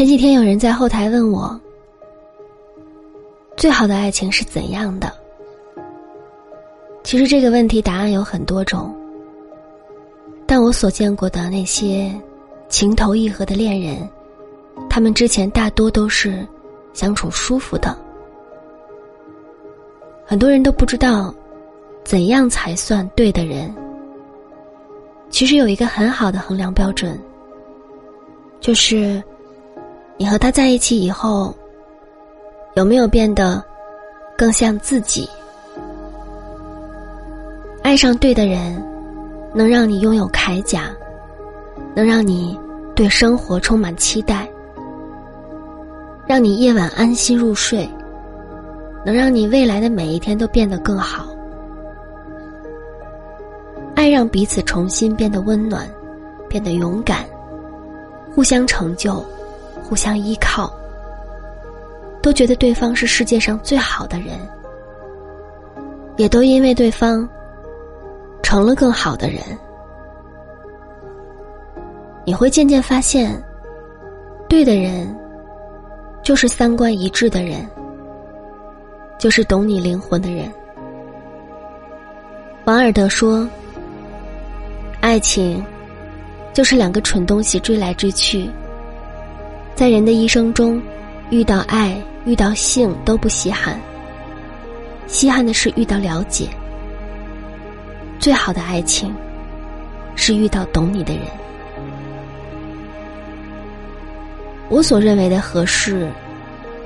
前几天有人在后台问我：“最好的爱情是怎样的？”其实这个问题答案有很多种，但我所见过的那些情投意合的恋人，他们之前大多都是相处舒服的。很多人都不知道，怎样才算对的人。其实有一个很好的衡量标准，就是你和他在一起以后，有没有变得更像自己。爱上对的人，能让你拥有铠甲，能让你对生活充满期待，让你夜晚安心入睡，能让你未来的每一天都变得更好。爱让彼此重新变得温暖，变得勇敢，互相成就，互相依靠，都觉得对方是世界上最好的人，也都因为对方成了更好的人。你会渐渐发现，对的人就是三观一致的人，就是懂你灵魂的人。王尔德说。爱情，就是两个蠢东西追来追去。在人的一生中，遇到爱、遇到性都不稀罕，稀罕的是遇到了解。最好的爱情，是遇到懂你的人。我所认为的合适，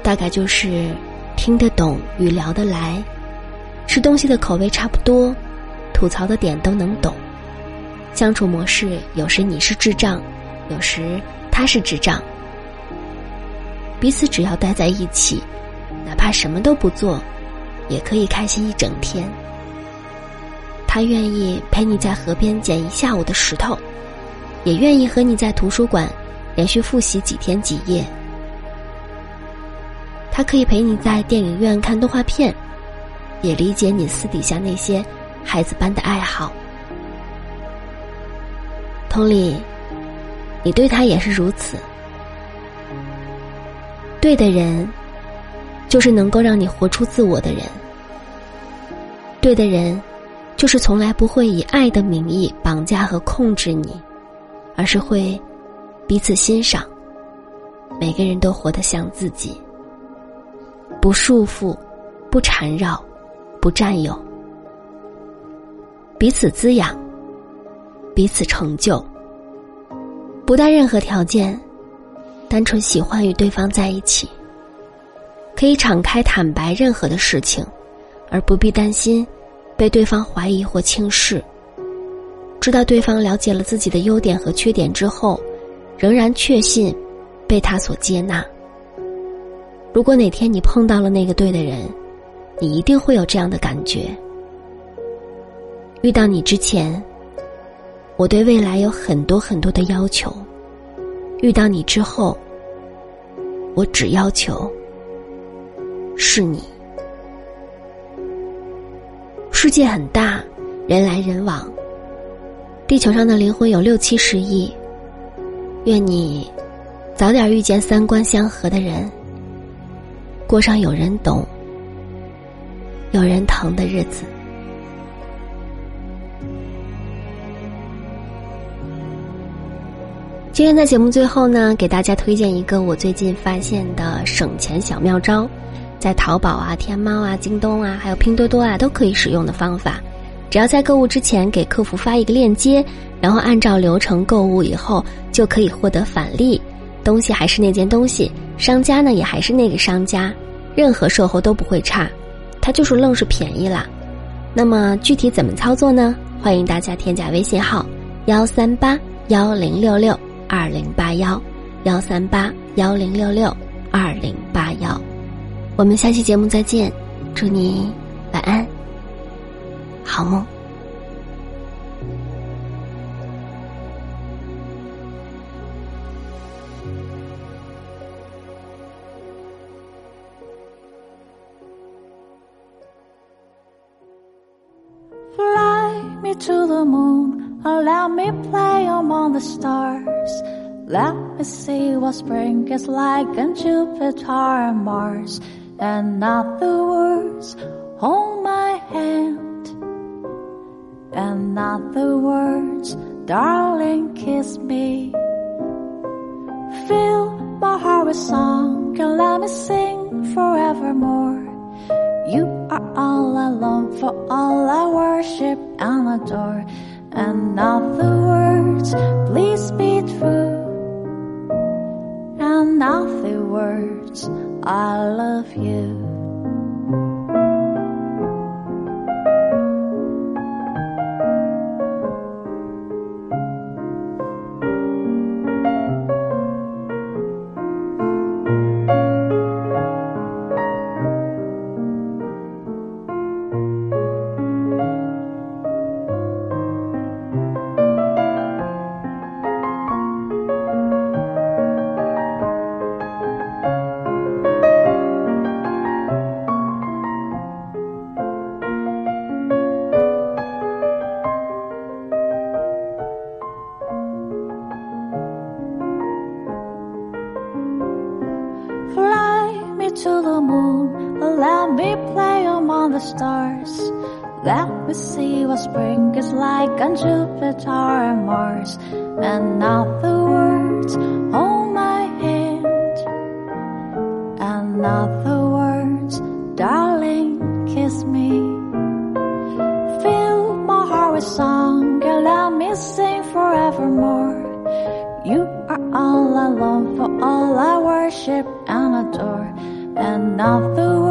大概就是听得懂与聊得来，吃东西的口味差不多，吐槽的点都能懂。相处模式有时你是智障，有时他是智障。彼此只要待在一起，哪怕什么都不做，也可以开心一整天。他愿意陪你在河边捡一下午的石头，也愿意和你在图书馆连续复习几天几夜。他可以陪你在电影院看动画片，也理解你私底下那些孩子般的爱好。同理，你对他也是如此。对的人，就是能够让你活出自我的人。对的人，就是从来不会以爱的名义绑架和控制你，而是会彼此欣赏。每个人都活得像自己，不束缚，不缠绕，不占有，彼此滋养。彼此成就，不带任何条件，单纯喜欢与对方在一起，可以敞开坦白任何的事情，而不必担心被对方怀疑或轻视。知道对方了解了自己的优点和缺点之后，仍然确信被他所接纳。如果哪天你碰到了那个对的人，你一定会有这样的感觉。遇到你之前。我对未来有很多很多的要求，遇到你之后，我只要求是你。世界很大，人来人往，地球上的灵魂有六七十亿，愿你早点遇见三观相合的人，过上有人懂、有人疼的日子。今天在节目最后呢，给大家推荐一个我最近发现的省钱小妙招，在淘宝啊、天猫啊、京东啊，还有拼多多啊都可以使用的方法。只要在购物之前给客服发一个链接，然后按照流程购物以后，就可以获得返利。东西还是那件东西，商家呢也还是那个商家，任何售后都不会差，它就是愣是便宜啦。那么具体怎么操作呢？欢迎大家添加微信号幺三八幺零六六。二零八幺幺三八幺零六六二零八幺，我们下期节目再见，祝你晚安，好梦。To the moon. Allow me play among the stars. Let me see what spring is like on Jupiter and Mars. And other words, hold my hand. And other words, darling, kiss me. Fill my heart with song and let me sing forevermore. You are all alone for all I worship and adore. And not the words, please be true and not the words I love you. To the moon. Let me play among the stars. Let me see what spring is like on Jupiter and Mars. And now the words, hold my hand. And now the words, darling, kiss me. Fill my heart with song and let me sing forevermore. You are all alone for all I worship and. And not the